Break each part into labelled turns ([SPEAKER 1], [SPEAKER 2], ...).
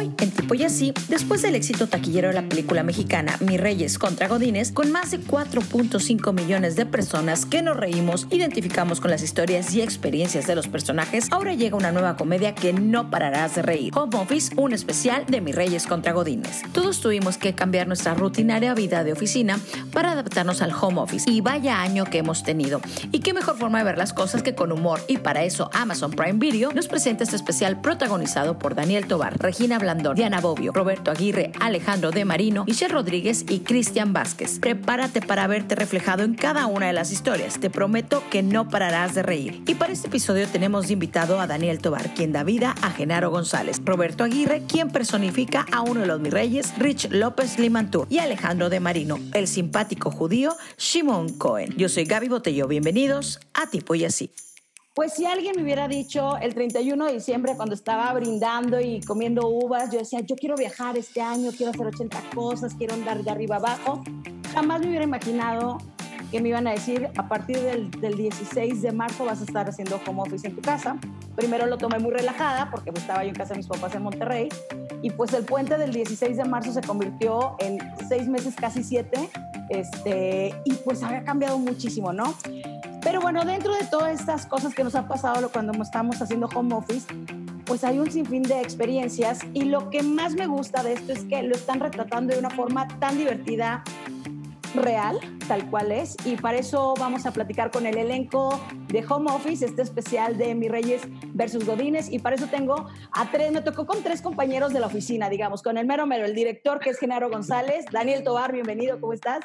[SPEAKER 1] Hoy, en Tipo y Así, después del éxito taquillero de la película mexicana Mi Reyes contra Godines, con más de 4.5 millones de personas que nos reímos, identificamos con las historias y experiencias de los personajes, ahora llega una nueva comedia que no pararás de reír. Home Office, un especial de Mi Reyes contra Godines. Todos tuvimos que cambiar nuestra rutinaria vida de oficina para adaptarnos al home office y vaya año que hemos tenido. Y qué mejor forma de ver las cosas que con humor y para eso Amazon Prime Video nos presenta este especial protagonizado por Daniel Tobar, Regina Diana Bobbio, Roberto Aguirre, Alejandro de Marino, Michelle Rodríguez y Cristian Vázquez. Prepárate para verte reflejado en cada una de las historias. Te prometo que no pararás de reír. Y para este episodio tenemos invitado a Daniel Tobar, quien da vida a Genaro González, Roberto Aguirre, quien personifica a uno de los mis reyes, Rich López Limantur, y Alejandro de Marino, el simpático judío Shimon Cohen. Yo soy Gaby Botello. Bienvenidos a Tipo y Así.
[SPEAKER 2] Pues si alguien me hubiera dicho el 31 de diciembre cuando estaba brindando y comiendo uvas, yo decía, yo quiero viajar este año, quiero hacer 80 cosas, quiero andar de arriba abajo, jamás me hubiera imaginado que me iban a decir, a partir del, del 16 de marzo vas a estar haciendo home office en tu casa. Primero lo tomé muy relajada porque pues, estaba yo en casa de mis papás en Monterrey y pues el puente del 16 de marzo se convirtió en seis meses, casi siete, este, y pues había cambiado muchísimo, ¿no? Pero bueno, dentro de todas estas cosas que nos ha pasado cuando estamos haciendo home office, pues hay un sinfín de experiencias y lo que más me gusta de esto es que lo están retratando de una forma tan divertida, real, tal cual es, y para eso vamos a platicar con el elenco de Home Office, este especial de Mi Reyes versus Godines, y para eso tengo a tres, me tocó con tres compañeros de la oficina, digamos, con el mero mero, el director que es Genaro González, Daniel Tobar, bienvenido, ¿cómo estás?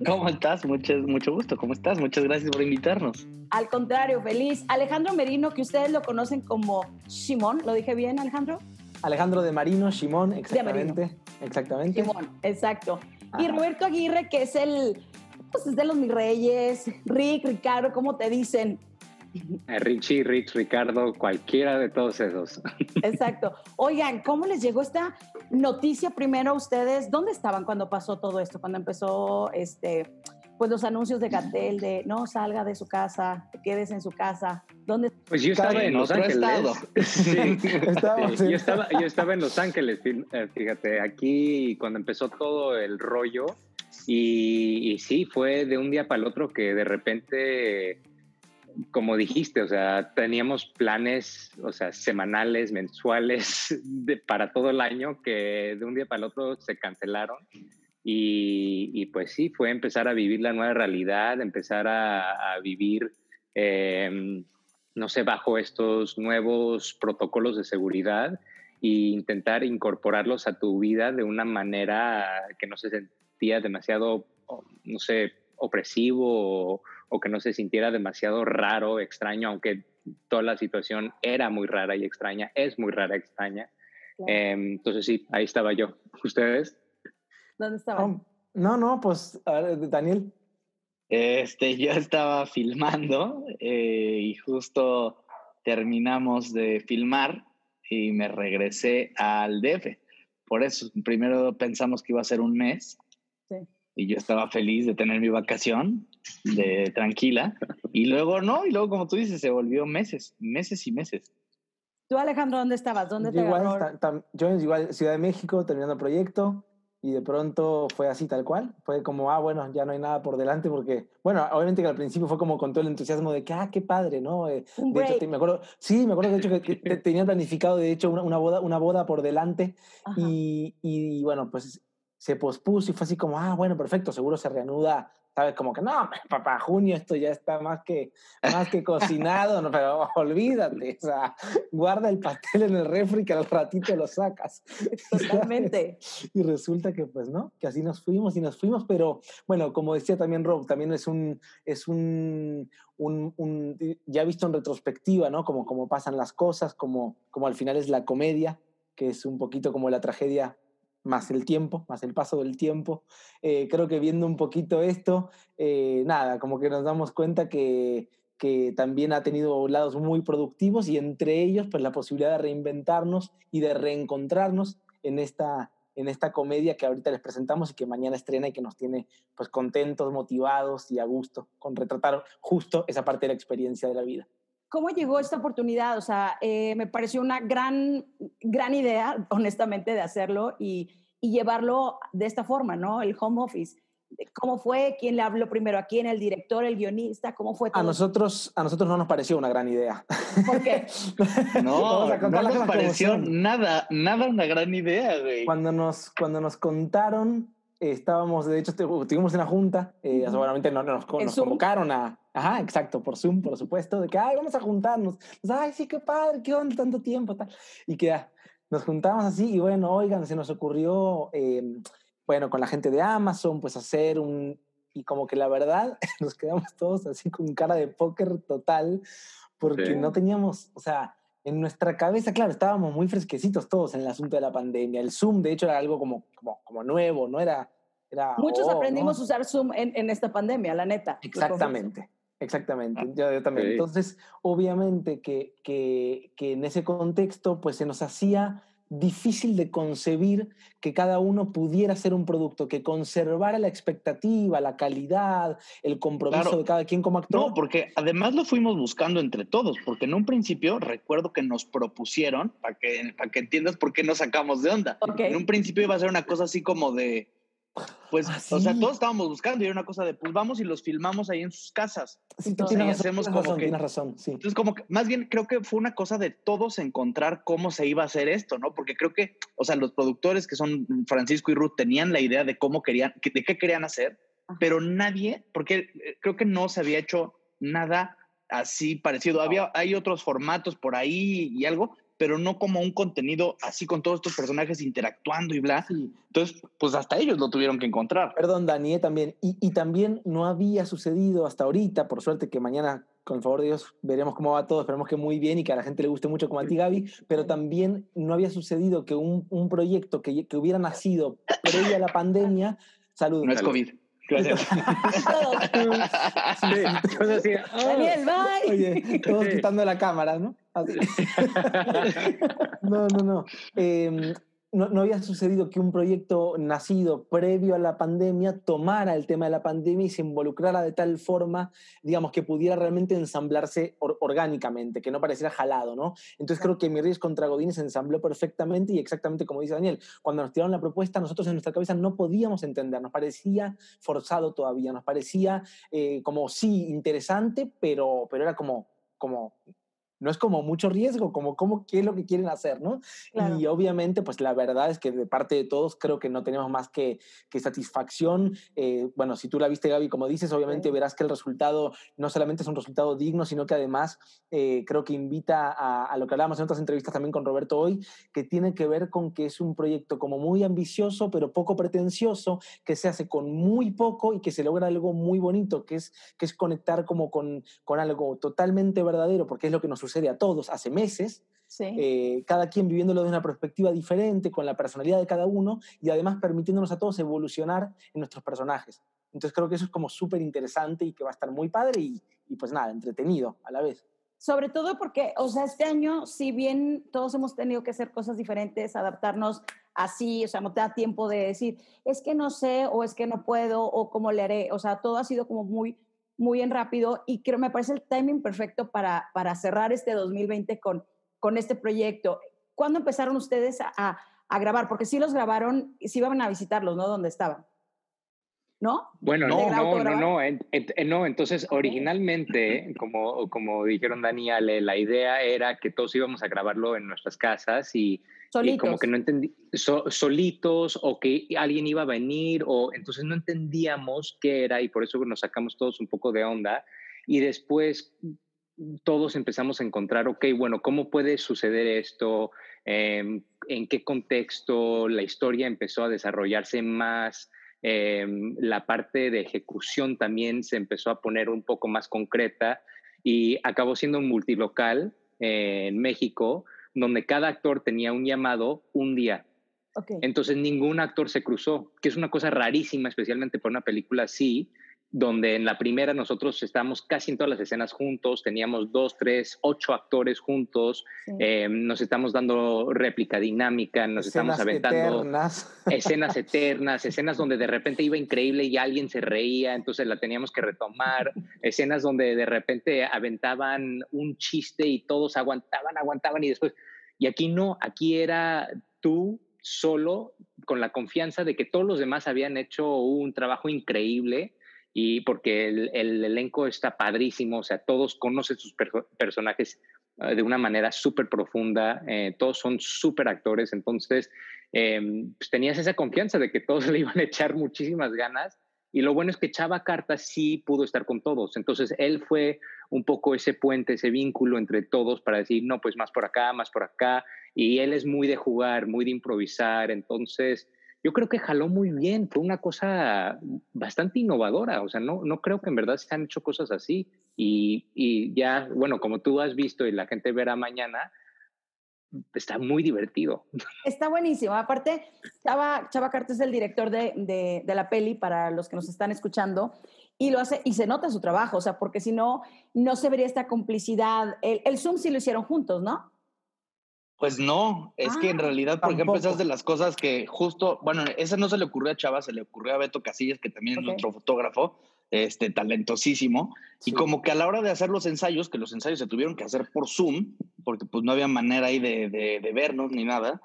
[SPEAKER 3] ¿Cómo estás? Mucho, mucho gusto. ¿Cómo estás? Muchas gracias por invitarnos.
[SPEAKER 2] Al contrario, feliz. Alejandro Merino, que ustedes lo conocen como Shimon, ¿lo dije bien, Alejandro?
[SPEAKER 4] Alejandro de Marino, Shimon, exactamente. Exactamente.
[SPEAKER 2] Shimon, exacto. Y Roberto Aguirre, que es el, pues es de los mis reyes. Rick, Ricardo, ¿cómo te dicen?
[SPEAKER 5] Eh, Richie, Rich, Ricardo, cualquiera de todos esos.
[SPEAKER 2] Exacto. Oigan, ¿cómo les llegó esta noticia primero a ustedes? ¿Dónde estaban cuando pasó todo esto? Cuando empezó este, pues los anuncios de Gatel de no salga de su casa, quedes en su casa. ¿Dónde?
[SPEAKER 5] Pues yo estaba en Los Ángeles. Sí, Yo, estaba, yo estaba en Los Ángeles, eh, fíjate, aquí cuando empezó todo el rollo. Y, y sí, fue de un día para el otro que de repente como dijiste, o sea, teníamos planes, o sea, semanales, mensuales de, para todo el año que de un día para el otro se cancelaron. Y, y pues sí, fue empezar a vivir la nueva realidad, empezar a, a vivir, eh, no sé, bajo estos nuevos protocolos de seguridad e intentar incorporarlos a tu vida de una manera que no se sentía demasiado, no sé, opresivo o, o que no se sintiera demasiado raro, extraño, aunque toda la situación era muy rara y extraña, es muy rara, extraña.
[SPEAKER 2] Claro.
[SPEAKER 5] Eh, entonces sí, ahí estaba yo. ¿Ustedes?
[SPEAKER 2] ¿Dónde estaban?
[SPEAKER 4] Oh, no, no, pues, a ver, Daniel.
[SPEAKER 3] Este, yo estaba filmando eh, y justo terminamos de filmar y me regresé al DF. Por eso, primero pensamos que iba a ser un mes
[SPEAKER 2] Sí.
[SPEAKER 3] y yo estaba feliz de tener mi vacación de tranquila y luego no, y luego como tú dices, se volvió meses, meses y meses.
[SPEAKER 2] Tú, Alejandro, ¿dónde estabas? ¿Dónde te
[SPEAKER 4] igual, ta- yo igual, Ciudad de México, terminando el proyecto, y de pronto fue así tal cual. Fue como, ah, bueno, ya no hay nada por delante, porque, bueno, obviamente que al principio fue como con todo el entusiasmo de que, ah, qué padre, ¿no? Eh, de hecho, te- me acuerdo, sí, me acuerdo de hecho que, que te- tenía planificado, de hecho, una, una boda, una boda por delante,
[SPEAKER 2] Ajá.
[SPEAKER 4] y, y bueno, pues se pospuso y fue así como, ah, bueno, perfecto, seguro se reanuda, ¿sabes? Como que no, para junio esto ya está más que, más que cocinado, no, pero olvídate, o sea, guarda el pastel en el refri que al ratito lo sacas.
[SPEAKER 2] Totalmente.
[SPEAKER 4] Y resulta que pues no, que así nos fuimos y nos fuimos, pero bueno, como decía también Rob, también es un, es un, un, un- ya visto en retrospectiva, ¿no? Como, como pasan las cosas, como, como al final es la comedia, que es un poquito como la tragedia más el tiempo, más el paso del tiempo. Eh, creo que viendo un poquito esto, eh, nada, como que nos damos cuenta que, que también ha tenido lados muy productivos y entre ellos pues la posibilidad de reinventarnos y de reencontrarnos en esta, en esta comedia que ahorita les presentamos y que mañana estrena y que nos tiene pues contentos, motivados y a gusto con retratar justo esa parte de la experiencia de la vida.
[SPEAKER 2] ¿Cómo llegó esta oportunidad? O sea, eh, me pareció una gran, gran idea, honestamente, de hacerlo y, y, llevarlo de esta forma, ¿no? El home office. ¿Cómo fue? ¿Quién le habló primero a quién? ¿El director, el guionista? ¿Cómo fue todo?
[SPEAKER 4] A nosotros, a nosotros no nos pareció una gran idea.
[SPEAKER 2] ¿Por qué?
[SPEAKER 3] no, no nos pareció nada, nada una gran idea, güey.
[SPEAKER 4] Cuando nos, cuando nos contaron, estábamos, de hecho, tuvimos una junta, eh, uh -huh. seguramente no, nos, nos convocaron a, Ajá, exacto, por Zoom, por supuesto, de que, ay, vamos a juntarnos. Pues, ay, sí, qué padre, qué onda, tanto tiempo, tal. Y que ah, nos juntamos así y bueno, oigan, se nos ocurrió, eh, bueno, con la gente de Amazon, pues hacer un... Y como que la verdad, nos quedamos todos así con cara de póker total, porque sí. no teníamos, o sea, en nuestra cabeza, claro, estábamos muy fresquecitos todos en el asunto de la pandemia. El Zoom, de hecho, era algo como, como, como nuevo, ¿no? Era... era
[SPEAKER 2] Muchos
[SPEAKER 4] oh,
[SPEAKER 2] aprendimos
[SPEAKER 4] ¿no?
[SPEAKER 2] a usar Zoom en, en esta pandemia, la neta.
[SPEAKER 4] Exactamente. Exactamente, yo, yo también.
[SPEAKER 5] Sí.
[SPEAKER 4] Entonces, obviamente que, que, que, en ese contexto, pues se nos hacía difícil de concebir que cada uno pudiera hacer un producto que conservara la expectativa, la calidad, el compromiso
[SPEAKER 3] Claro.
[SPEAKER 4] de cada quien como actor.
[SPEAKER 3] No, porque además lo fuimos buscando entre todos, porque en un principio recuerdo que nos propusieron, para que, para que entiendas por qué nos sacamos de onda. En un principio iba a ser una cosa así como de, pues,
[SPEAKER 4] Ah,
[SPEAKER 3] o sea,
[SPEAKER 4] sí.
[SPEAKER 3] todos estábamos buscando y era una cosa de, pues vamos y los filmamos ahí en sus casas.
[SPEAKER 4] Sí,
[SPEAKER 2] Entonces,
[SPEAKER 4] tienes razón,
[SPEAKER 3] hacemos
[SPEAKER 4] tienes
[SPEAKER 3] como
[SPEAKER 4] razón,
[SPEAKER 3] que-
[SPEAKER 4] tienes razón, sí.
[SPEAKER 3] Entonces, como que, más bien creo que fue una cosa de todos encontrar cómo se iba a hacer esto, ¿no? Porque creo que, o sea, los productores que son Francisco y Ruth tenían la idea de cómo querían, que- de qué querían hacer,
[SPEAKER 2] Ajá.
[SPEAKER 3] pero nadie, porque eh, creo que no se había hecho nada así parecido. Había, hay otros formatos por ahí y algo, pero no como un contenido así con todos estos personajes interactuando y bla.
[SPEAKER 4] Sí.
[SPEAKER 3] Entonces, pues hasta ellos lo tuvieron que encontrar.
[SPEAKER 4] Perdón, Dani, también. Y, y también no había sucedido hasta ahorita, por suerte que mañana, con el favor de Dios, veremos cómo va todo, esperemos que muy bien y que a la gente le guste mucho como a ti, Gaby, pero también no había sucedido que un, un proyecto que, que hubiera nacido previo a la pandemia, salud.
[SPEAKER 3] No es
[SPEAKER 5] Salud.
[SPEAKER 3] COVID. Gracias.
[SPEAKER 2] Todos.
[SPEAKER 5] Sí, cosas así, "Ah".
[SPEAKER 2] Daniel, bye.
[SPEAKER 4] Oye, todos
[SPEAKER 5] Sí.
[SPEAKER 4] quitando la cámara, ¿no? Así. No, no, no. Eh, no. No había sucedido que un proyecto nacido previo a la pandemia tomara el tema de la pandemia y se involucrara de tal forma, digamos, que pudiera realmente ensamblarse or- orgánicamente, que no pareciera jalado, ¿no? Entonces creo que Mi Reyes contra Godín se ensambló perfectamente y exactamente como dice Daniel, cuando nos tiraron la propuesta, nosotros en nuestra cabeza no podíamos entender, nos parecía forzado todavía, nos parecía eh, como sí interesante, pero, pero era como, como no es como mucho riesgo, como, como qué es lo que quieren hacer, ¿no?
[SPEAKER 2] Claro.
[SPEAKER 4] Y obviamente, pues la verdad es que de parte de todos creo que no tenemos más que, que satisfacción. Eh, bueno, si tú la viste, Gaby, como dices, obviamente
[SPEAKER 2] Sí.
[SPEAKER 4] verás que el resultado no solamente es un resultado digno, sino que además eh, creo que invita a, a lo que hablábamos en otras entrevistas también con Roberto hoy, que tiene que ver con que es un proyecto como muy ambicioso, pero poco pretencioso, que se hace con muy poco y que se logra algo muy bonito, que es, que es conectar como con, con algo totalmente verdadero, porque es lo que nos sucede a todos hace meses,
[SPEAKER 2] Sí.
[SPEAKER 4] eh, cada quien viviéndolo de una perspectiva diferente, con la personalidad de cada uno y además permitiéndonos a todos evolucionar en nuestros personajes. Entonces creo que eso es como súper interesante y que va a estar muy padre y, y pues nada, entretenido a la vez.
[SPEAKER 2] Sobre todo porque, o sea, este año, si bien todos hemos tenido que hacer cosas diferentes, adaptarnos así, o sea, no te da tiempo de decir, es que no sé, o es que no puedo, o cómo le haré, o sea, todo ha sido como muy, muy en rápido y creo, me parece el timing perfecto para, para cerrar este 2020 con, con este proyecto. ¿Cuándo empezaron ustedes a, a, grabar? Porque sí los grabaron, sí iban a visitarlos, ¿no? ¿Dónde estaban? ¿No?
[SPEAKER 5] Bueno,
[SPEAKER 2] ¿De
[SPEAKER 5] no, no, no, no, en- en- no. Entonces, originalmente, como, como dijeron Dani y Ale, la idea era que todos íbamos a grabarlo en nuestras casas y, como que no entendí, so- solitos o que alguien iba a venir o entonces no entendíamos qué era y por eso nos sacamos todos un poco de onda y después todos empezamos a encontrar, ok, bueno, ¿cómo puede suceder esto? Em, ¿En qué contexto la historia empezó a desarrollarse más? Em, la parte de ejecución también se empezó a poner un poco más concreta y acabó siendo un multilocal eh, en México donde cada actor tenía un llamado un día. Entonces ningún actor se cruzó, que es una cosa rarísima, especialmente para una película así, donde en la primera nosotros estábamos casi en todas las escenas juntos, teníamos dos, tres, ocho actores juntos, eh, nos estamos dando réplica dinámica, nos estamos aventando escenas eternas, escenas donde de repente iba increíble y alguien se reía, entonces la teníamos que retomar, escenas donde de repente aventaban un chiste y todos aguantaban, aguantaban y después, y aquí no, aquí era tú solo con la confianza de que todos los demás habían hecho un trabajo increíble y porque el, elenco está padrísimo, o sea, todos conocen sus personajes eh, de una manera súper profunda, eh, todos son súper actores, entonces em, pues tenías esa confianza de que todos le iban a echar muchísimas ganas y lo bueno es que Chava Carta sí pudo estar con todos, entonces él fue un poco ese puente, ese vínculo entre todos para decir, no, pues más por acá, más por acá, y él es muy de jugar, muy de improvisar, entonces yo creo que jaló muy bien, fue una cosa bastante innovadora, o sea, no, no creo que en verdad se han hecho cosas así. Y, y ya, bueno, como tú has visto y la gente verá mañana, está muy divertido.
[SPEAKER 2] Está buenísimo. Aparte, Chava, Chava Carta es el director de, de, de, la peli para los que nos están escuchando y lo hace y se nota su trabajo, o sea, porque si no, no se vería esta complicidad. El, el Zoom sí lo hicieron juntos, ¿no?
[SPEAKER 3] Pues no, es que en ah, realidad, por ejemplo, esas de las cosas que justo, bueno, esa no se le ocurrió a Chava, se le ocurrió a Beto Casillas, que también es nuestro fotógrafo, este, talentosísimo, y como que a la hora de hacer los ensayos, que los ensayos se tuvieron que hacer por Zoom, porque pues no había manera ahí de, de, vernos ni nada,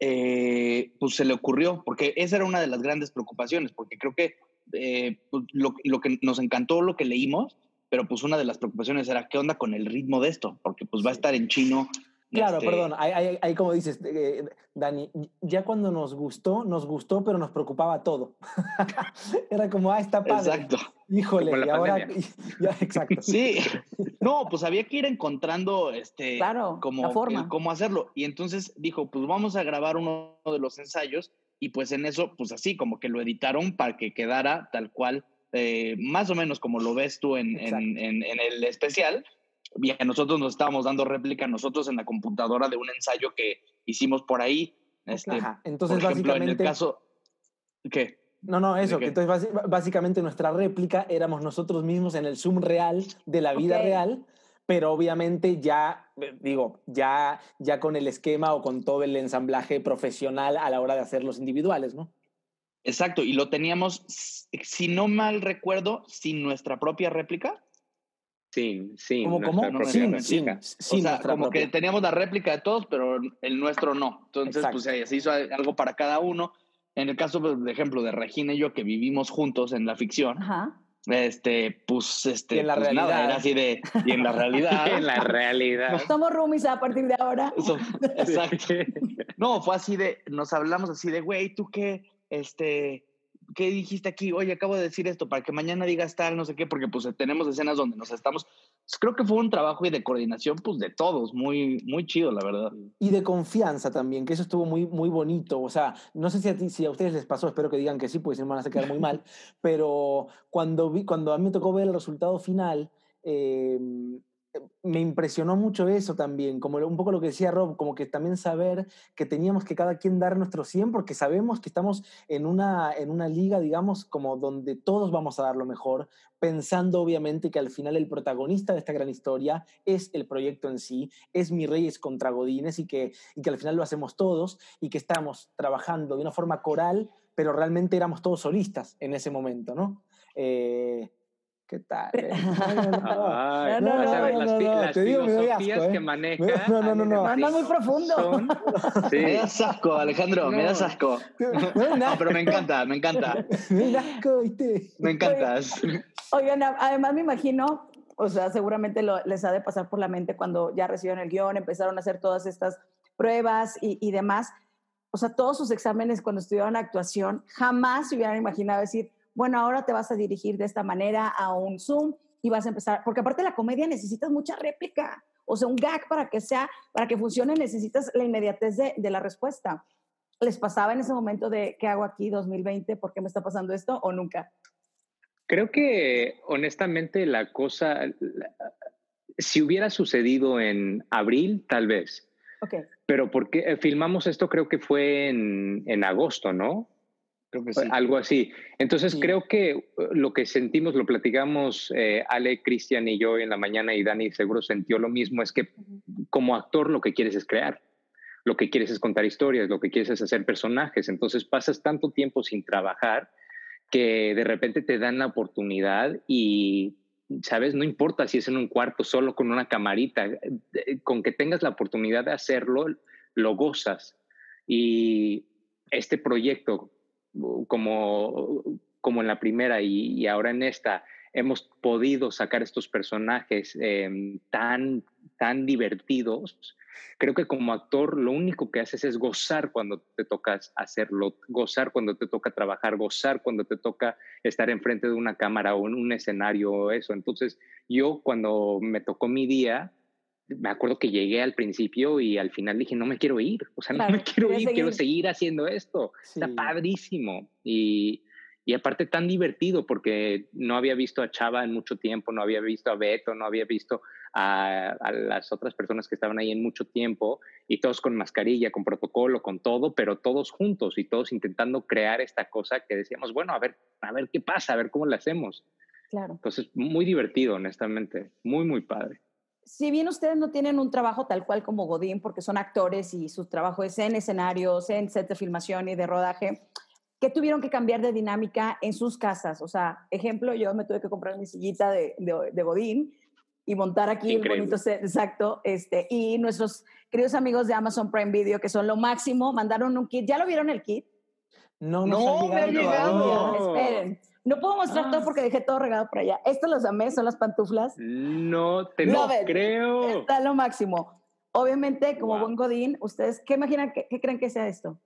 [SPEAKER 3] eh, pues se le ocurrió, porque esa era una de las grandes preocupaciones, porque creo que eh, pues, lo, lo que nos encantó lo que leímos, pero pues una de las preocupaciones era qué onda con el ritmo de esto, porque pues va a estar en chino,
[SPEAKER 4] Claro, este perdón, ahí, como dices, eh, Dani, ya cuando nos gustó, nos gustó, pero nos preocupaba todo. Era como, ah, está padre. Exacto. Híjole, y ahora, ya, exacto.
[SPEAKER 3] Sí, no, pues había que ir encontrando, este,
[SPEAKER 2] claro,
[SPEAKER 3] como,
[SPEAKER 2] la forma.
[SPEAKER 3] cómo hacerlo. Y entonces dijo, pues vamos a grabar uno de los ensayos y pues en eso, pues así, como que lo editaron para que quedara tal cual, eh, más o menos como lo ves tú en, en, en, en el especial bien, nosotros nos estábamos dando réplica nosotros en la computadora de un ensayo que hicimos por ahí. Este,
[SPEAKER 4] Entonces, básicamente.
[SPEAKER 3] En el caso. ¿Qué?
[SPEAKER 4] No, no, eso, que entonces básicamente nuestra réplica éramos nosotros mismos en el Zoom real de la vida real, pero obviamente ya, eh, digo, ya, ya con el esquema o con todo el ensamblaje profesional a la hora de hacer los individuales, ¿no?
[SPEAKER 3] Exacto, y lo teníamos, si no mal recuerdo, sin nuestra propia réplica.
[SPEAKER 5] Sí, sí.
[SPEAKER 4] ¿Cómo, cómo?
[SPEAKER 3] Sí, sí, sí, o sea, como que teníamos la réplica de todos, pero el nuestro no. Entonces, pues se hizo algo para cada uno. En el caso, por pues, ejemplo, de Regina y yo, que vivimos juntos en la ficción, este, pues, este,
[SPEAKER 4] y en la
[SPEAKER 3] pues,
[SPEAKER 4] realidad.
[SPEAKER 3] era así de, y en la realidad.
[SPEAKER 5] en la realidad.
[SPEAKER 2] Somos roomies a partir de ahora.
[SPEAKER 3] exacto. No, fue así de, nos hablamos así de, güey, ¿tú qué, este, ¿qué dijiste aquí? Oye, acabo de decir esto para que mañana digas tal, no sé qué, porque pues tenemos escenas donde nos estamos. Pues, creo que fue un trabajo y de coordinación, pues de todos, muy, muy chido, la verdad.
[SPEAKER 4] Y de confianza también, que eso estuvo muy, muy bonito. O sea, no sé si a, ti, si a ustedes les pasó, espero que digan que sí, porque si no me van a quedar muy mal, pero cuando, vi, cuando a mí me tocó ver el resultado final, eh, me impresionó mucho eso también, como un poco lo que decía Rob, como que también saber que teníamos que cada quien dar nuestro 100 porque sabemos que estamos en una, en una liga, digamos, como donde todos vamos a dar lo mejor, pensando obviamente que al final el protagonista de esta gran historia es el proyecto en sí, es Mi Reyes contra Godines y que, y que al final lo hacemos todos y que estamos trabajando de una forma coral, pero realmente éramos todos solistas en ese momento, ¿no? Eh, ¿Qué tal? Eh?
[SPEAKER 5] No, no, no, las, filosofías que maneja.
[SPEAKER 4] No, no, no, no.
[SPEAKER 2] Anda muy profundo.
[SPEAKER 3] Me das asco, Alejandro, me das asco. No, pero me encanta, me encanta.
[SPEAKER 4] Me das asco, ¿viste?
[SPEAKER 3] Me encantas.
[SPEAKER 2] Oigan, además me imagino, o sea, seguramente lo, les ha de pasar por la mente cuando ya recibieron el guion, empezaron a hacer todas estas pruebas y, y demás. O sea, todos sus exámenes cuando estudiaron actuación, jamás se hubieran imaginado decir, bueno, ahora te vas a dirigir de esta manera a un Zoom y vas a empezar, porque aparte de la comedia necesitas mucha réplica, o sea, un gag para que sea, para que funcione necesitas la inmediatez de, de la respuesta. ¿Les pasaba en ese momento de qué hago aquí 2020? ¿Por qué me está pasando esto? ¿O nunca?
[SPEAKER 5] Creo que honestamente la cosa, si hubiera sucedido en abril, tal vez.
[SPEAKER 2] Okay.
[SPEAKER 5] Pero porque eh, filmamos esto creo que fue en, en agosto, ¿no?
[SPEAKER 3] Creo que sí.
[SPEAKER 5] Algo así. Entonces creo que uh, lo que sentimos, lo platicamos eh, Ale, Cristian y yo en la mañana y Dani seguro sintió lo mismo, es que como actor lo que quieres es crear, lo que quieres es contar historias, lo que quieres es hacer personajes. Entonces pasas tanto tiempo sin trabajar que de repente te dan la oportunidad y, ¿sabes? No importa si es en un cuarto solo con una camarita, eh, con que tengas la oportunidad de hacerlo, lo gozas. Y este proyecto como, como en la primera y, ahora en esta, hemos podido sacar estos personajes em, tan, tan divertidos, creo que como actor lo único que haces es gozar cuando te tocas hacerlo, gozar cuando te toca trabajar, gozar cuando te toca estar enfrente de una cámara o en un escenario o eso. Entonces yo cuando me tocó mi día, me acuerdo que llegué al principio y al final dije, no me quiero ir, o sea, no me quiero ir, quiero seguir haciendo esto. Está padrísimo. Y, y, aparte tan divertido porque no había visto a Chava en mucho tiempo, no había visto a Beto, no había visto a, a, las otras personas que estaban ahí en mucho tiempo y todos con mascarilla, con protocolo, con todo, pero todos juntos y todos intentando crear esta cosa que decíamos, bueno, a ver, a ver qué pasa, a ver cómo lo hacemos.
[SPEAKER 2] Claro.
[SPEAKER 5] Entonces, muy divertido, honestamente, muy, muy padre
[SPEAKER 2] si bien ustedes no tienen un trabajo tal cual como Godín, porque son actores y su trabajo es en escenarios, en set de filmación y de rodaje, ¿qué tuvieron que cambiar de dinámica en sus casas? O sea, ejemplo, yo me tuve que comprar mi sillita de, de, Godín y montar aquí un bonito set, exacto. Este, y nuestros queridos amigos de Amazon Prime Video, que son lo máximo, mandaron un kit. ¿Ya lo vieron el kit?
[SPEAKER 4] No, no,
[SPEAKER 3] no me ha llegado.
[SPEAKER 2] Esperen. No puedo mostrar todo ah. porque dejé todo regado por allá. Estos los amé, son las pantuflas.
[SPEAKER 5] No te lo creo.
[SPEAKER 2] Está lo máximo. Obviamente, como buen Godín, ¿ustedes qué imaginan, qué, creen que sea esto?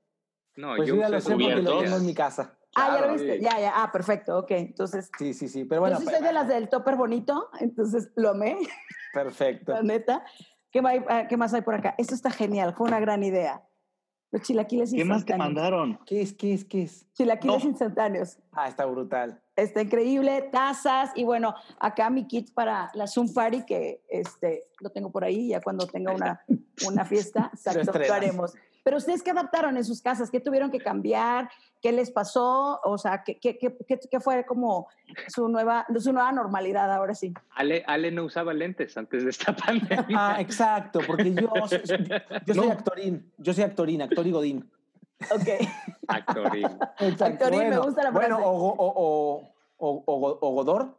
[SPEAKER 4] No, pues yo, ya lo sé porque lo tengo en mi casa.
[SPEAKER 2] Ah, ya lo viste, ya, ya, ah, perfecto, ok, entonces.
[SPEAKER 4] Sí, sí, sí, pero bueno.
[SPEAKER 2] Yo soy de las del topper bonito, entonces lo amé.
[SPEAKER 4] Perfecto.
[SPEAKER 2] La neta. ¿Qué, ah, ¿Qué más hay por acá? Esto está genial, fue una gran idea. Los chilaquiles
[SPEAKER 3] ¿Qué más te mandaron?
[SPEAKER 4] ¿Qué es, qué es, qué es?
[SPEAKER 2] Chilaquiles instantáneos.
[SPEAKER 4] Ah, está brutal.
[SPEAKER 2] Está increíble, tazas y bueno, acá mi kit para la Zoom Party que este, lo tengo por ahí, ya cuando tenga una, una fiesta, exacto, lo haremos. Pero ustedes qué adaptaron en sus casas, qué tuvieron que cambiar, qué les pasó, o sea, qué, qué, qué, qué fue como su nueva, su nueva normalidad ahora sí.
[SPEAKER 5] Ale, Ale no usaba lentes antes de esta pandemia.
[SPEAKER 4] Ah, exacto, porque yo, yo soy actorín, yo soy actorín, actor y godín.
[SPEAKER 2] Ok.
[SPEAKER 5] Actorín.
[SPEAKER 2] Actorín, me gusta la frase.
[SPEAKER 4] Bueno, o, o, o, o, o Godor.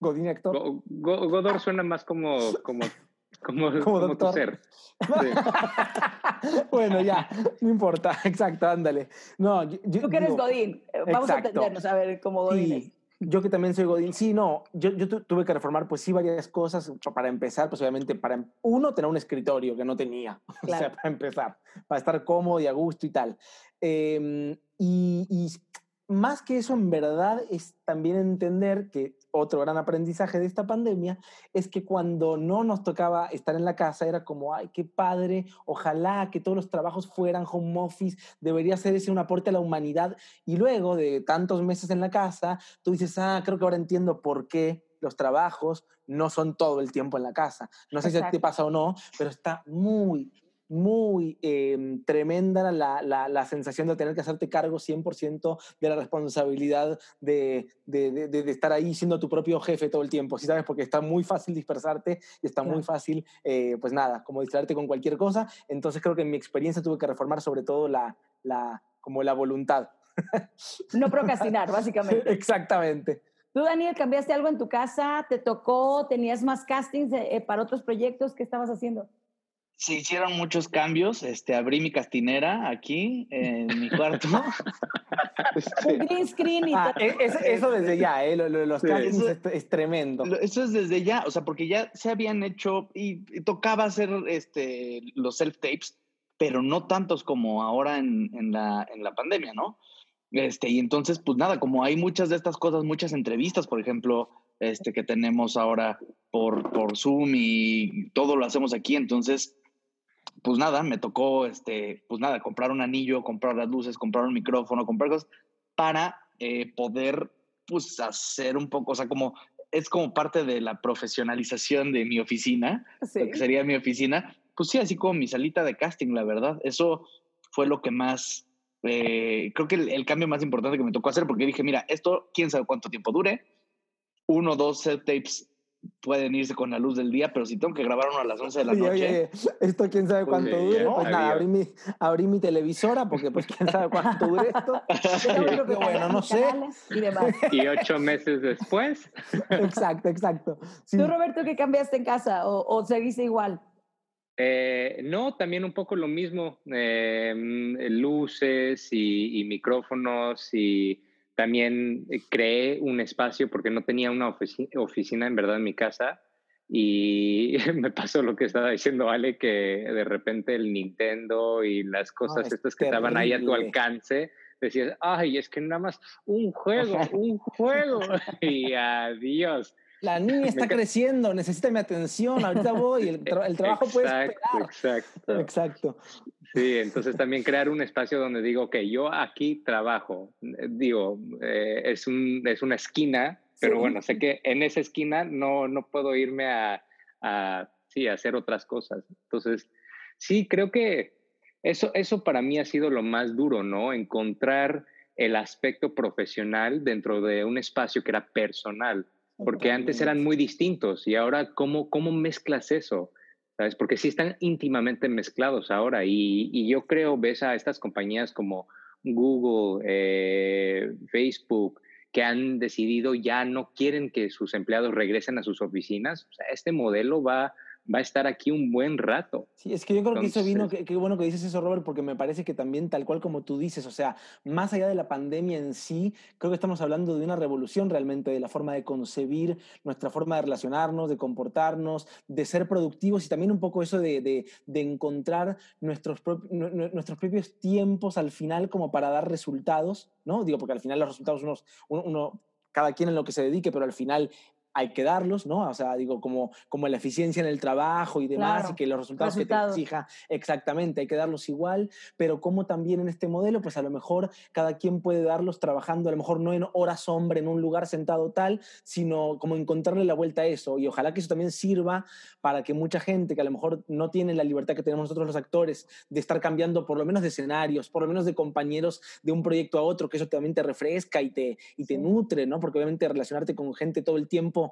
[SPEAKER 4] Godín actor.
[SPEAKER 5] Godor suena más como, como como, como, tu ser.
[SPEAKER 4] bueno, ya, no importa, exacto, ándale. No,
[SPEAKER 2] yo, Tú que eres Godín, eh, vamos a entendernos a ver cómo Godín
[SPEAKER 4] Yo que también soy Godín, sí, no, yo, yo tuve que reformar, pues sí, varias cosas. Para empezar, pues obviamente, para uno, tener un escritorio que no tenía, o sea, para empezar, para estar cómodo y a gusto y tal. Em, y, y más que eso, en verdad, es también entender que otro gran aprendizaje de esta pandemia es que cuando no nos tocaba estar en la casa era como, ay, qué padre, ojalá que todos los trabajos fueran home office, debería ser ese un aporte a la humanidad. Y luego de tantos meses en la casa, tú dices, ah, creo que ahora entiendo por qué los trabajos no son todo el tiempo en la casa. No sé si te pasa o no, pero está muy, muy em, tremenda la, la, la, sensación de tener que hacerte cargo 100% de la responsabilidad de, de, de, estar ahí siendo tu propio jefe todo el tiempo, ¿sí sabes? Porque está muy fácil dispersarte y está muy fácil, eh, pues nada, como distraerte con cualquier cosa. Entonces creo que en mi experiencia tuve que reformar sobre todo la, la, como la voluntad.
[SPEAKER 2] No procrastinar, básicamente.
[SPEAKER 4] Exactamente.
[SPEAKER 2] Tú, Daniel, cambiaste algo en tu casa, te tocó, tenías más castings eh, para otros proyectos, ¿qué estabas haciendo?
[SPEAKER 3] Se hicieron muchos cambios. Este, abrí mi castinera aquí en mi cuarto.
[SPEAKER 2] Un green screen y
[SPEAKER 4] ah, e, eso desde ya, ¿eh? Lo, los castings es, tremendo.
[SPEAKER 3] Eso es desde ya, o sea, porque ya se habían hecho y, tocaba hacer este, los self-tapes, pero no tantos como ahora en, en, la, en la pandemia, ¿no? Este, y entonces, pues nada, como hay muchas de estas cosas, muchas entrevistas, por ejemplo, este, que tenemos ahora por, por Zoom y todo lo hacemos aquí, entonces pues nada, me tocó, este, pues nada, comprar un anillo, comprar las luces, comprar un micrófono, comprar cosas para eh, poder, pues, hacer un poco, o sea, como, es como parte de la profesionalización de mi oficina, lo que sería mi oficina, pues sí, así como mi salita de casting, la verdad, eso fue lo que más eh, creo que el, cambio más importante que me tocó hacer, porque dije, mira, esto, quién sabe cuánto tiempo dure, uno o dos set tapes pueden irse con la luz del día, pero si tengo que grabar uno a las 11 de la noche. Oye,
[SPEAKER 4] esto quién sabe cuánto dure. pues nada, abrí mi, abrí mi, televisora porque pues quién sabe cuánto dure esto.
[SPEAKER 5] bueno, no sé. Y, ocho meses después.
[SPEAKER 4] exacto, exacto.
[SPEAKER 2] ¿Tú, Roberto, qué cambiaste en casa o, o seguiste igual?
[SPEAKER 5] Eh, no, también un poco lo mismo, eh, luces y, micrófonos y también creé un espacio porque no tenía una oficina, en verdad en mi casa y me pasó lo que estaba diciendo Ale, que de repente el Nintendo y las cosas estas que estaban ahí a tu alcance, decías, ay, es que nada más un juego, un juego y adiós.
[SPEAKER 4] La niña está creciendo, necesita mi atención, ahorita voy, el, el trabajo puede esperar.
[SPEAKER 5] Exacto.
[SPEAKER 4] Exacto.
[SPEAKER 5] Sí, entonces también crear un espacio donde digo, que yo aquí trabajo. Digo, eh, es, un, es una esquina, pero bueno, sé que en esa esquina no, no puedo irme a, a, sí, a hacer otras cosas. Entonces, sí, creo que eso, eso para mí ha sido lo más duro, ¿no? Encontrar el aspecto profesional dentro de un espacio que era personal porque antes eran muy distintos y ahora, ¿cómo, cómo mezclas eso? ¿Sabes? Porque sí están íntimamente mezclados ahora y, y yo creo, ves a estas compañías como Google, eh, Facebook, que han decidido ya no quieren que sus empleados regresen a sus oficinas. O sea, este modelo va va a estar aquí un buen rato.
[SPEAKER 4] Sí, es que yo creo que eso vino, qué bueno que dices eso, Robert, porque me parece que también tal cual como tú dices, o sea, más allá de la pandemia en sí, creo que estamos hablando de una revolución realmente de la forma de concebir nuestra forma de relacionarnos, de comportarnos, de ser productivos y también un poco eso de, de, de encontrar nuestros, nuestros propios tiempos al final como para dar resultados, ¿no? Digo, porque al final los resultados uno, uno cada quien en lo que se dedique, pero al final hay que darlos, ¿no? O sea, digo, como, como la eficiencia en el trabajo y demás, y que los resultados, que te exija, exactamente, hay que darlos igual, pero como también en este modelo, pues a lo mejor cada quien puede darlos trabajando, a lo mejor no en horas sombra, en un lugar sentado tal, sino como encontrarle la vuelta a eso. Y ojalá que eso también sirva para que mucha gente que a lo mejor no tiene la libertad que tenemos nosotros los actores de estar cambiando por lo menos de escenarios, por lo menos de compañeros de un proyecto a otro, que eso también te refresca y te, y te nutre, ¿no? Porque obviamente relacionarte con gente todo el tiempo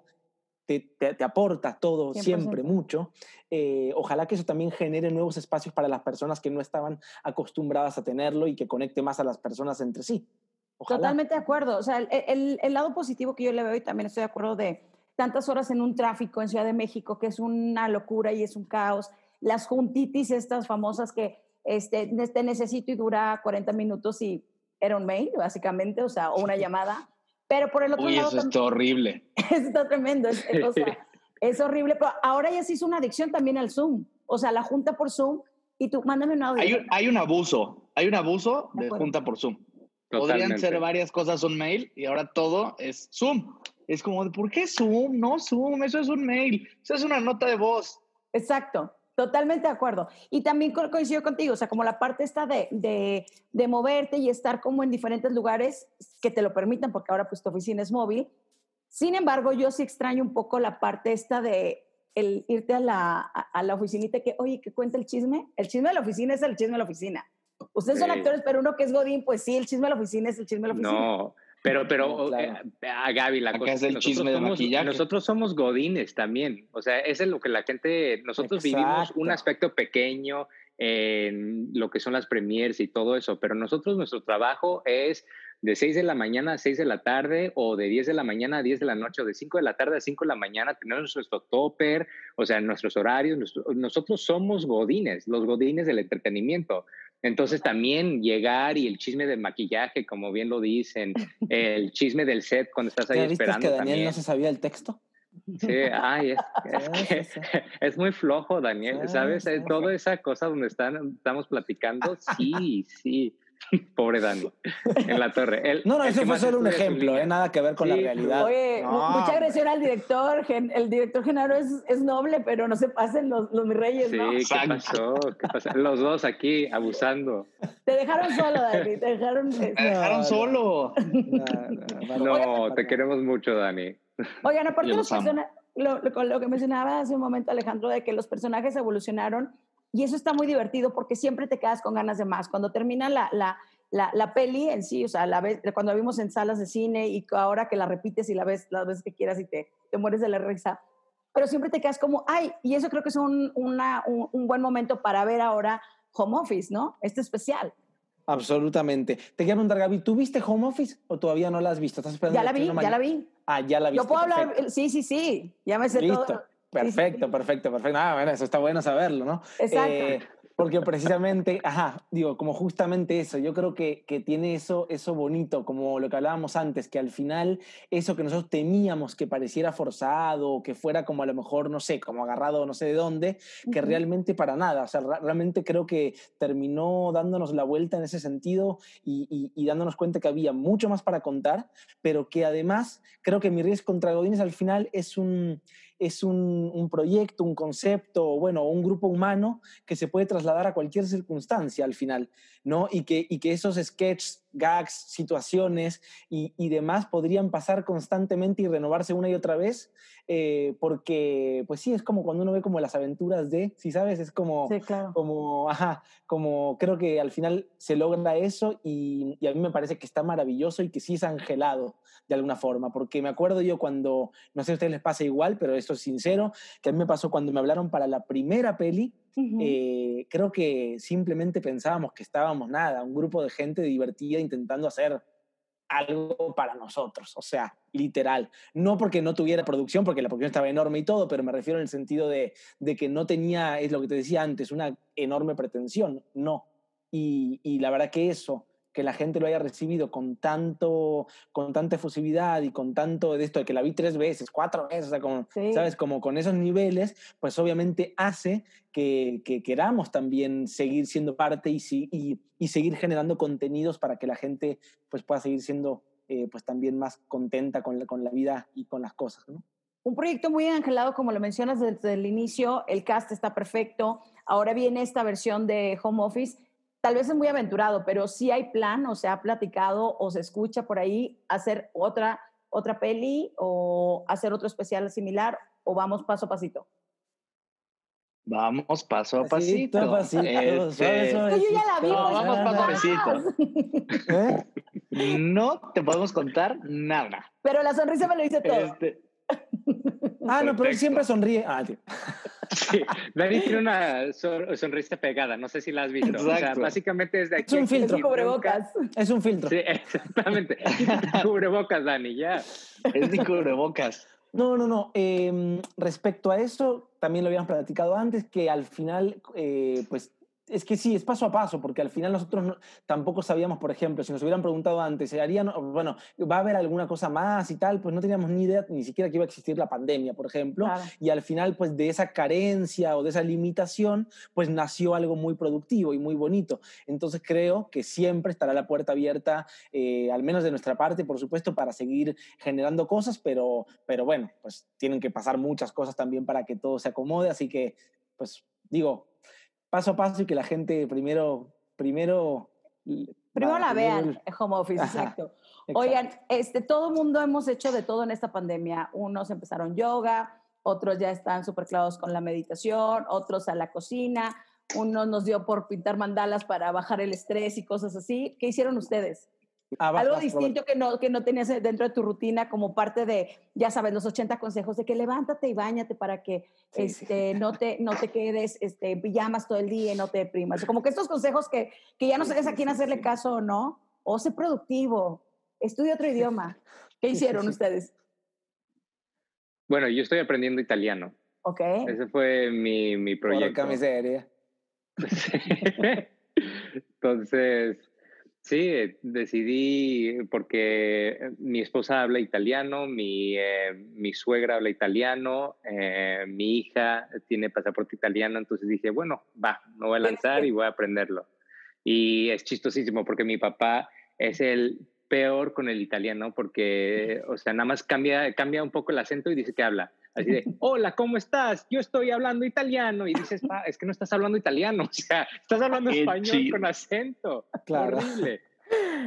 [SPEAKER 4] te, te, aporta todo, siempre, mucho. Eh, ojalá que eso también genere nuevos espacios para las personas que no estaban acostumbradas a tenerlo y que conecte más a las personas entre sí.
[SPEAKER 2] Totalmente de acuerdo. O sea, el, el, lado positivo que yo le veo y también estoy de acuerdo de tantas horas en un tráfico en Ciudad de México, que es una locura y es un caos. Las juntitis estas famosas que este, este necesito y dura 40 minutos y era un mail, básicamente, o sea, o una llamada. Pero por el otro lado.
[SPEAKER 3] Eso está horrible.
[SPEAKER 2] está tremendo. Es, es horrible. Pero ahora ya se hizo una adicción también al Zoom. O sea, la junta por Zoom y tú, mándame un audio.
[SPEAKER 3] Hay un, hay un abuso. Hay un abuso de, junta por Zoom. Podrían ser varias cosas un mail y ahora todo es Zoom. Es como, ¿por qué Zoom? No Zoom, eso es un mail. Eso es una nota de voz.
[SPEAKER 2] Exacto. Totalmente de acuerdo. Y también coincido contigo, o sea, como la parte esta de, de, de, moverte y estar como en diferentes lugares que te lo permitan, porque ahora pues tu oficina es móvil. Sin embargo, yo sí extraño un poco la parte esta de el irte a la, a, la oficinita que, oye, que cuenta el chisme. El chisme de la oficina es el chisme de la oficina. Ustedes son actores, pero uno que es Godín, pues sí, el chisme de la oficina es el chisme de la oficina.
[SPEAKER 5] No, pero, pero, eh, a Gaby, la cosa
[SPEAKER 3] es el chisme de maquillaje.
[SPEAKER 5] Nosotros somos godines también. O sea, ese es lo que la gente, nosotros vivimos un aspecto pequeño en lo que son las premiers y todo eso, pero nosotros, nuestro trabajo es de 6 de la mañana a 6 de la tarde o de 10 de la mañana a 10 de la noche o de 5 de la tarde a 5 de la mañana, tenemos nuestro topper, o sea, nuestros horarios, nosotros somos godines, los godines del entretenimiento. Entonces también llegar y el chisme del maquillaje, como bien lo dicen, el chisme del set cuando estás ahí esperando.
[SPEAKER 4] que Daniel
[SPEAKER 5] también.
[SPEAKER 4] no se sabía el texto?
[SPEAKER 5] Sí, ay, es, es, muy flojo, Daniel, ¿sabes? Toda esa cosa donde están, estamos platicando, sí, sí. Pobre Dani, en la torre.
[SPEAKER 4] no, no, eso fue solo un ejemplo, ¿eh? nada que ver con la realidad.
[SPEAKER 2] Oye, mucha agresión al director. El director Genaro es, es, noble, pero no se pasen los, los mis reyes,
[SPEAKER 5] ¿no? Sí, ¿qué pasó? ¿qué pasó? Los dos aquí abusando.
[SPEAKER 2] Te dejaron solo, Dani. Te dejaron,
[SPEAKER 3] te dejaron solo.
[SPEAKER 5] No, te queremos mucho, Dani.
[SPEAKER 2] Oigan, aparte de los personajes, lo, lo, lo que mencionaba hace un momento Alejandro, de que los personajes evolucionaron y eso está muy divertido porque siempre te quedas con ganas de más. Cuando termina la, la, la, la, peli en sí, o sea, la vez, cuando la vimos en salas de cine y ahora que la repites y la ves las veces que quieras y te, te mueres de la risa, pero siempre te quedas como, ay, y eso creo que es un, una, un, un buen momento para ver ahora Home Office, ¿no? Este especial.
[SPEAKER 4] Absolutamente. Te quiero preguntar, Gaby, ¿tú viste Home Office o todavía no la has visto? ¿Estás
[SPEAKER 2] esperando ya la vi, ya la vi.
[SPEAKER 4] Ah, ya la vi.
[SPEAKER 2] Yo puedo hablar, sí, sí, sí, ya me sé
[SPEAKER 4] Listo.
[SPEAKER 2] todo.
[SPEAKER 4] Perfecto, perfecto, perfecto. Ah, bueno, eso está bueno saberlo, ¿no?
[SPEAKER 2] Exacto.
[SPEAKER 4] Eh, porque precisamente, ajá, digo, como justamente eso, yo creo que, que, tiene eso, eso bonito, como lo que hablábamos antes, que al final eso que nosotros temíamos que pareciera forzado, que fuera como a lo mejor, no sé, como agarrado no sé de dónde, que uh -huh. realmente para nada, o sea, realmente creo que terminó dándonos la vuelta en ese sentido y, y, y dándonos cuenta que había mucho más para contar, pero que además creo que Mi Reyes contra Godines al final es un es un, un, proyecto, un concepto, bueno, un grupo humano que se puede trasladar a cualquier circunstancia al final, ¿no? Y que, y que esos sketches, gags, situaciones y, y, demás podrían pasar constantemente y renovarse una y otra vez, eh, porque, pues sí, es como cuando uno ve como las aventuras de, si ¿sí sabes, es como,
[SPEAKER 2] sí, claro.
[SPEAKER 4] como, ajá, como creo que al final se logra eso y, y a mí me parece que está maravilloso y que sí es angelado de alguna forma, porque me acuerdo yo cuando, no sé si a ustedes les pasa igual, pero esto es sincero, que a mí me pasó cuando me hablaron para la primera peli, eh, creo que simplemente pensábamos que estábamos nada, un grupo de gente divertida intentando hacer algo para nosotros, o sea, literal. No porque no tuviera producción, porque la producción estaba enorme y todo, pero me refiero en el sentido de, de que no tenía, es lo que te decía antes, una enorme pretensión, no. Y, y la verdad que eso, que la gente lo haya recibido con tanto, con tanta efusividad y con tanto de esto de que la vi tres veces, cuatro veces, o sea, como, sí. ¿sabes? Como con esos niveles, pues obviamente hace que, que queramos también seguir siendo parte y, y, y, seguir generando contenidos para que la gente pues pueda seguir siendo eh, pues también más contenta con la, con la vida y con las cosas, ¿no?
[SPEAKER 2] Un proyecto muy angelado, como lo mencionas desde el inicio, el cast está perfecto, ahora viene esta versión de Home Office, tal vez es muy aventurado, pero sí hay plan o se ha platicado o se escucha por ahí hacer otra, otra peli o hacer otro especial similar o vamos paso a pasito.
[SPEAKER 3] Vamos paso a pasito.
[SPEAKER 4] pasito, pasito
[SPEAKER 3] este...
[SPEAKER 2] yo ya la vi.
[SPEAKER 3] No, vamos paso a pasito. ¿Eh? No te podemos contar nada.
[SPEAKER 2] Pero la sonrisa me lo dice todo. Este...
[SPEAKER 4] Ah, no, pero él siempre sonríe. Ah, tío.
[SPEAKER 5] Sí, Dani tiene una sonrisa pegada, no sé si la has visto. Exacto. O sea, básicamente es de aquí.
[SPEAKER 4] Es un filtro.
[SPEAKER 2] Es un cubrebocas.
[SPEAKER 4] Es un filtro.
[SPEAKER 5] Sí, exactamente. cubrebocas, Dani, ya.
[SPEAKER 3] Es mi cubrebocas.
[SPEAKER 4] No, no, no. Eh, respecto a eso, también lo habíamos platicado antes, que al final, eh, pues es que sí, es paso a paso, porque al final nosotros no, tampoco sabíamos, por ejemplo, si nos hubieran preguntado antes, ¿se harían, bueno, va a haber alguna cosa más y tal? Pues no teníamos ni idea ni siquiera que iba a existir la pandemia, por ejemplo.
[SPEAKER 2] Claro.
[SPEAKER 4] Y al final, pues de esa carencia o de esa limitación, pues nació algo muy productivo y muy bonito. Entonces creo que siempre estará la puerta abierta, eh, al menos de nuestra parte, por supuesto, para seguir generando cosas, pero, pero bueno, pues tienen que pasar muchas cosas también para que todo se acomode, así que, pues digo, paso a paso y que la gente primero, primero
[SPEAKER 2] Primero la vean, home office, Ajá, exacto. exacto. Oigan, este, todo el mundo hemos hecho de todo en esta pandemia. Unos empezaron yoga, otros ya están súper clavados con la meditación, otros a la cocina, unos nos dio por pintar mandalas para bajar el estrés y cosas así. ¿Qué hicieron ustedes? Ah, vas, Algo vas, distinto que no, que no tenías dentro de tu rutina como parte de, ya sabes, los 80 consejos de que levántate y bañate para que sí, este, sí. No, te, no te quedes este, en pijamas todo el día y no te deprimas. Como que estos consejos que, que ya no sabes a quién hacerle caso o no, o sé productivo, estudia otro idioma. ¿Qué hicieron ustedes?
[SPEAKER 5] Bueno, yo estoy aprendiendo italiano.
[SPEAKER 2] Ok.
[SPEAKER 5] Ese fue mi, mi proyecto.
[SPEAKER 4] Por miseria.
[SPEAKER 5] Entonces, Sí, decidí porque mi esposa habla italiano, mi, eh, mi suegra habla italiano, eh, mi hija tiene pasaporte italiano, entonces dije, bueno, va, me voy a lanzar y voy a aprenderlo. Y es chistosísimo porque mi papá es el peor con el italiano porque, o sea, nada más cambia, cambia un poco el acento y dice que habla. Así de, hola, ¿cómo estás? Yo estoy hablando italiano. Y dices, pa, es que no estás hablando italiano, o sea, estás hablando español con acento.
[SPEAKER 4] Claro.
[SPEAKER 5] Horrible.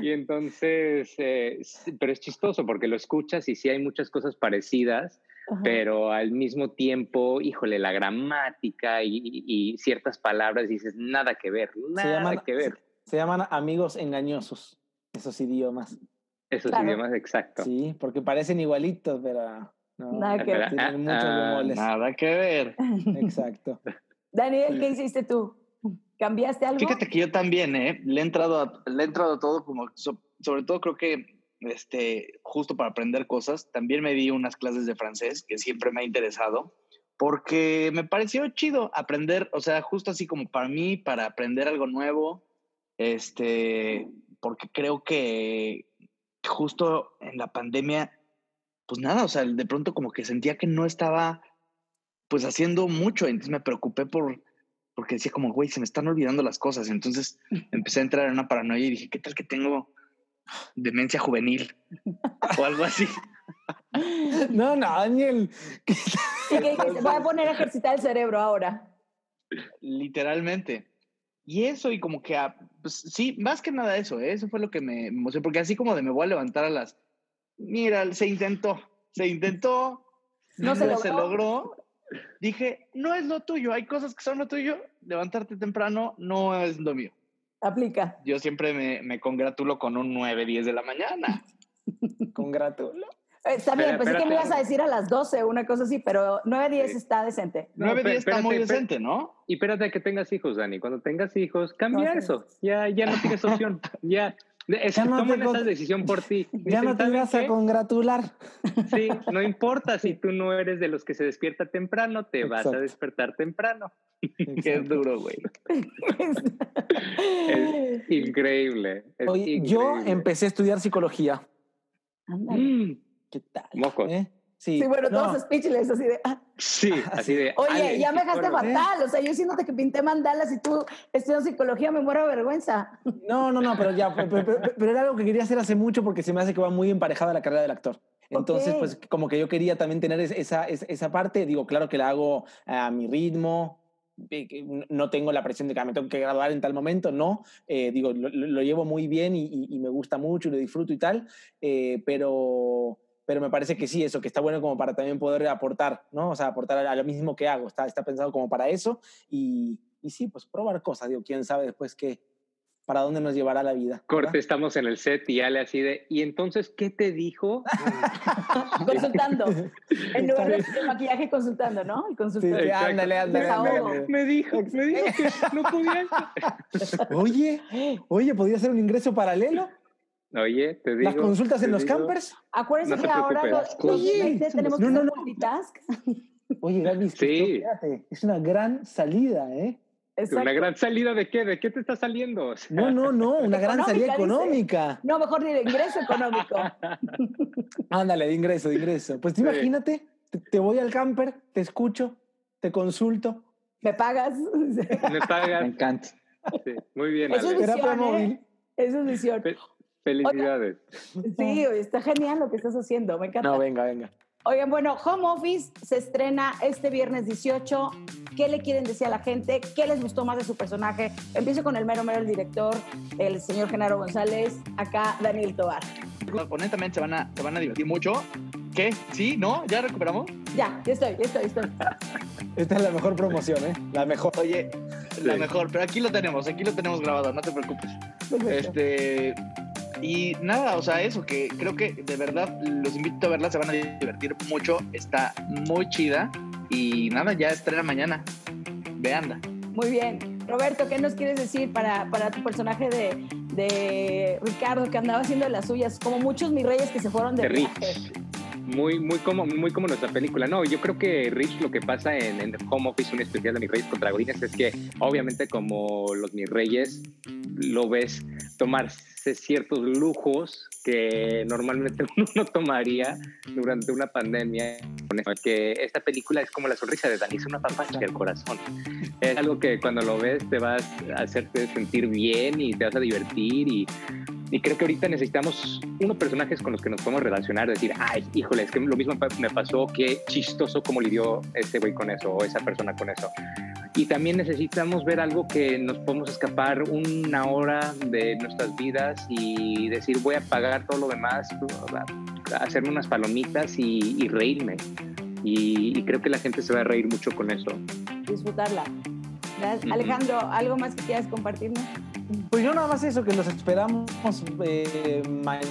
[SPEAKER 5] Y entonces, eh, pero es chistoso porque lo escuchas y sí hay muchas cosas parecidas, Ajá. pero al mismo tiempo, híjole, la gramática y, y, y, ciertas palabras dices, nada que ver, nada
[SPEAKER 4] se llama,
[SPEAKER 5] que ver.
[SPEAKER 4] Se, Se llaman amigos engañosos, esos idiomas.
[SPEAKER 5] Esos
[SPEAKER 2] Claro.
[SPEAKER 5] idiomas, exacto.
[SPEAKER 4] Sí, porque parecen igualitos, pero no,
[SPEAKER 2] Nada que ver.
[SPEAKER 4] tienen muchos
[SPEAKER 5] Ah,
[SPEAKER 4] bemoles.
[SPEAKER 3] Nada que ver.
[SPEAKER 4] Exacto.
[SPEAKER 2] Daniel, ¿qué hiciste tú? ¿Cambiaste algo?
[SPEAKER 3] Fíjate que yo también, ¿eh? Le he entrado a, le he entrado a todo como, so- sobre todo creo que, este, justo para aprender cosas, también me di unas clases de francés que siempre me ha interesado, porque me pareció chido aprender, o sea, justo así como para mí, para aprender algo nuevo, este, porque creo que justo en la pandemia, pues nada, o sea, de pronto como que sentía que no estaba, pues haciendo mucho, entonces me preocupé por, porque decía como, güey, se me están olvidando las cosas. Entonces empecé a entrar en una paranoia y dije, ¿qué tal que tengo demencia juvenil? o algo así.
[SPEAKER 4] No, no, Daniel.
[SPEAKER 2] ¿Y qué dijiste? Voy a poner a ejercitar el cerebro ahora.
[SPEAKER 3] Literalmente. Y eso, y como que, ah, pues sí, más que nada eso, ¿eh? eso fue lo que me emocionó, porque así como de me voy a levantar a las, mira, se intentó, se intentó,
[SPEAKER 2] No se logró.
[SPEAKER 3] logró. Dije, no es lo tuyo, hay cosas que son lo tuyo, levantarte temprano no es lo mío.
[SPEAKER 2] Aplica.
[SPEAKER 3] Yo siempre me, me congratulo con un 9, 10 de la mañana.
[SPEAKER 4] Congratulo.
[SPEAKER 2] Eh, Está bien, pensé que me ibas a decir a las 12, una cosa así, pero 9-10
[SPEAKER 5] Sí.
[SPEAKER 2] está decente.
[SPEAKER 5] No,
[SPEAKER 3] 9,
[SPEAKER 5] pe-
[SPEAKER 3] 10 está muy decente, ¿no?
[SPEAKER 5] Y espérate a que tengas hijos, Dani. Cuando tengas hijos, cambia
[SPEAKER 2] No,
[SPEAKER 5] eso. Ya, ya no tienes opción. Ya. Es,
[SPEAKER 4] Ya no
[SPEAKER 5] toman esa decisión por ti.
[SPEAKER 4] Ya
[SPEAKER 5] Dicen,
[SPEAKER 4] no te
[SPEAKER 5] "¿Saben
[SPEAKER 4] vas a congratular.
[SPEAKER 5] Sí, no importa si tú no eres de los que se despierta temprano, te vas a despertar temprano.
[SPEAKER 3] Qué duro, güey.
[SPEAKER 5] Es increíble. es
[SPEAKER 4] Oye, yo empecé a estudiar psicología.
[SPEAKER 2] Ándale.
[SPEAKER 5] Mm,
[SPEAKER 4] ¿Qué tal?
[SPEAKER 5] Mocos.
[SPEAKER 4] ¿Eh? Sí,
[SPEAKER 2] Sí, bueno,
[SPEAKER 4] no,
[SPEAKER 2] todos speechless, así de. ah.
[SPEAKER 5] Sí, así de.
[SPEAKER 2] Oye,
[SPEAKER 5] "Ale,
[SPEAKER 2] ya me dejaste
[SPEAKER 5] psicólogo".
[SPEAKER 2] fatal. O sea, yo siéndote que pinté mandalas y tú estudias psicología, me muero de vergüenza.
[SPEAKER 4] No, no, no, pero ya, pero, pero- pero era algo que quería hacer hace mucho porque se me hace que va muy emparejada la carrera del actor. Entonces,
[SPEAKER 2] Ok.
[SPEAKER 4] pues como que yo quería también tener es- esa, esa, esa parte, digo, claro que la hago a mi ritmo, no tengo la presión de que "Ah, me tengo que graduar en tal momento, no, eh, digo, lo, lo- lo llevo muy bien y, y- y me gusta mucho y lo disfruto y tal, eh, pero, pero me parece que sí, eso, que está bueno como para también poder aportar, ¿no? O sea, aportar a, lo mismo que hago, está, está pensado como para eso y, y sí, pues probar cosas, digo, quién sabe después qué, para dónde nos llevará la vida. ¿verdad?
[SPEAKER 5] Corte, estamos en el set y Ale así de. ¿Y entonces qué te dijo?
[SPEAKER 2] Consultando. En lugar de de maquillaje, consultando, ¿no? El consultor.
[SPEAKER 4] sí, ándale, ándale, ándale.
[SPEAKER 5] Me dijo, me dijo que no podía.
[SPEAKER 4] Oye, oye, ¿podría ser un ingreso paralelo?
[SPEAKER 5] Oye, te digo.
[SPEAKER 4] ¿Las consultas en los
[SPEAKER 5] digo.
[SPEAKER 4] campers?
[SPEAKER 2] Acuérdense
[SPEAKER 5] No
[SPEAKER 2] que ahora los,
[SPEAKER 4] Oye,
[SPEAKER 2] 20 tenemos
[SPEAKER 4] no,
[SPEAKER 2] que
[SPEAKER 4] no,
[SPEAKER 2] hacer
[SPEAKER 4] no.
[SPEAKER 2] multitask.
[SPEAKER 4] Oye, Gaby,
[SPEAKER 5] Sí.
[SPEAKER 4] es una gran salida, ¿eh?
[SPEAKER 2] Exacto.
[SPEAKER 5] ¿Una gran salida de qué? ¿De qué te está saliendo? O sea,
[SPEAKER 4] No, no, no, una gran salida
[SPEAKER 2] Económica, dice. No, mejor de ingreso económico.
[SPEAKER 4] Ándale, de ingreso, de ingreso. Pues
[SPEAKER 5] Sí.
[SPEAKER 4] imagínate, te, te voy al camper, te escucho, te consulto.
[SPEAKER 2] ¿Me pagas?
[SPEAKER 5] Me pagas.
[SPEAKER 3] encanta.
[SPEAKER 5] Sí, Muy bien,
[SPEAKER 2] Eso es
[SPEAKER 5] Ale.
[SPEAKER 4] Terapia
[SPEAKER 2] visión, ¿eh? es visión.
[SPEAKER 5] Fe- Felicidades.
[SPEAKER 2] Sí, está genial lo que estás haciendo. Me encanta.
[SPEAKER 4] No, venga, venga.
[SPEAKER 2] Oigan, bueno, Home Office se estrena este viernes 18. ¿Qué le quieren decir a la gente? ¿Qué les gustó más de su personaje? Empiezo con el mero mero, el director, el señor Genaro González, acá Daniel Tobar.
[SPEAKER 3] Honestamente se van a, se van a divertir mucho. ¿Qué? ¿Sí? ¿No? ¿Ya recuperamos?
[SPEAKER 2] Ya, ya estoy, ya estoy, ya estoy.
[SPEAKER 4] Esta es la mejor promoción, ¿eh? La mejor.
[SPEAKER 3] Oye, la
[SPEAKER 5] Sí.
[SPEAKER 3] mejor, pero aquí lo tenemos, aquí lo tenemos grabado, no te preocupes.
[SPEAKER 2] Perfecto.
[SPEAKER 3] Este, y nada, o sea, eso, que creo que de verdad los invito a verla, se van a divertir mucho, está muy chida. Y nada, ya estrena mañana. Veanla.
[SPEAKER 2] Muy bien. Roberto, ¿qué nos quieres decir para, para tu personaje de, de Ricardo que andaba haciendo de las suyas? Como muchos mis reyes que se fueron de,
[SPEAKER 5] De
[SPEAKER 2] viaje.
[SPEAKER 5] Rich. Muy, muy como, muy como nuestra película. No, yo creo que Rich lo que pasa en, en Home Office, un especial de Mis Reyes contra Godines, es que obviamente como los Mis Reyes lo ves tomarse ciertos lujos que normalmente uno no tomaría durante una pandemia. Que esta película es como la sonrisa de Dani, es una papacha del corazón. Es algo que cuando lo ves te vas a hacerte sentir bien y te vas a divertir y, y creo que ahorita necesitamos unos personajes con los que nos podemos relacionar, decir, ay, híjole, es que lo mismo me pasó, qué chistoso cómo lidió este güey con eso o esa persona con eso. Y también necesitamos ver algo que nos podemos escapar una hora de nuestras vidas y decir, voy a pagar todo lo demás, hacerme unas palomitas y, y reírme. Y, y, creo que la gente se va a reír mucho con eso.
[SPEAKER 2] Disfrutarla. Alejandro, ¿algo más que quieras compartirnos?
[SPEAKER 4] Pues yo nada más eso, que los esperamos eh, mañana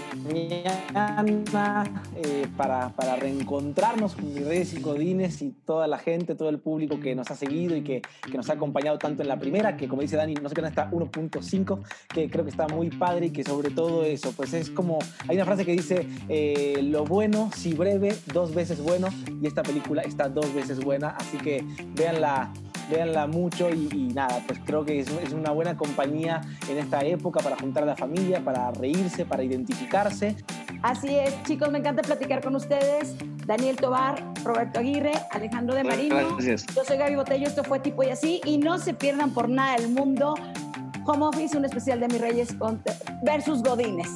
[SPEAKER 4] eh, para, para, reencontrarnos con mis Reyes y Codines y toda la gente, todo el público que nos ha seguido y que, que nos ha acompañado tanto en la primera, que como dice Dani, no sé qué está 1.5, que creo que está muy padre y que sobre todo eso, pues es como, hay una frase que dice, eh, lo bueno, si breve, dos veces bueno, y esta película está dos veces buena, así que véanla véanla mucho y, nada, pues creo que es, una buena compañía en esta época para juntar a la familia, para reírse, para identificarse.
[SPEAKER 2] Así es, chicos, me encanta platicar con ustedes. Daniel Tobar, Roberto Aguirre, Alejandro de Marino. Gracias. Yo soy Gaby Botello, esto fue Tipo y Así. Y no se pierdan por nada el mundo Home Office, un especial de Mis Reyes versus Godines.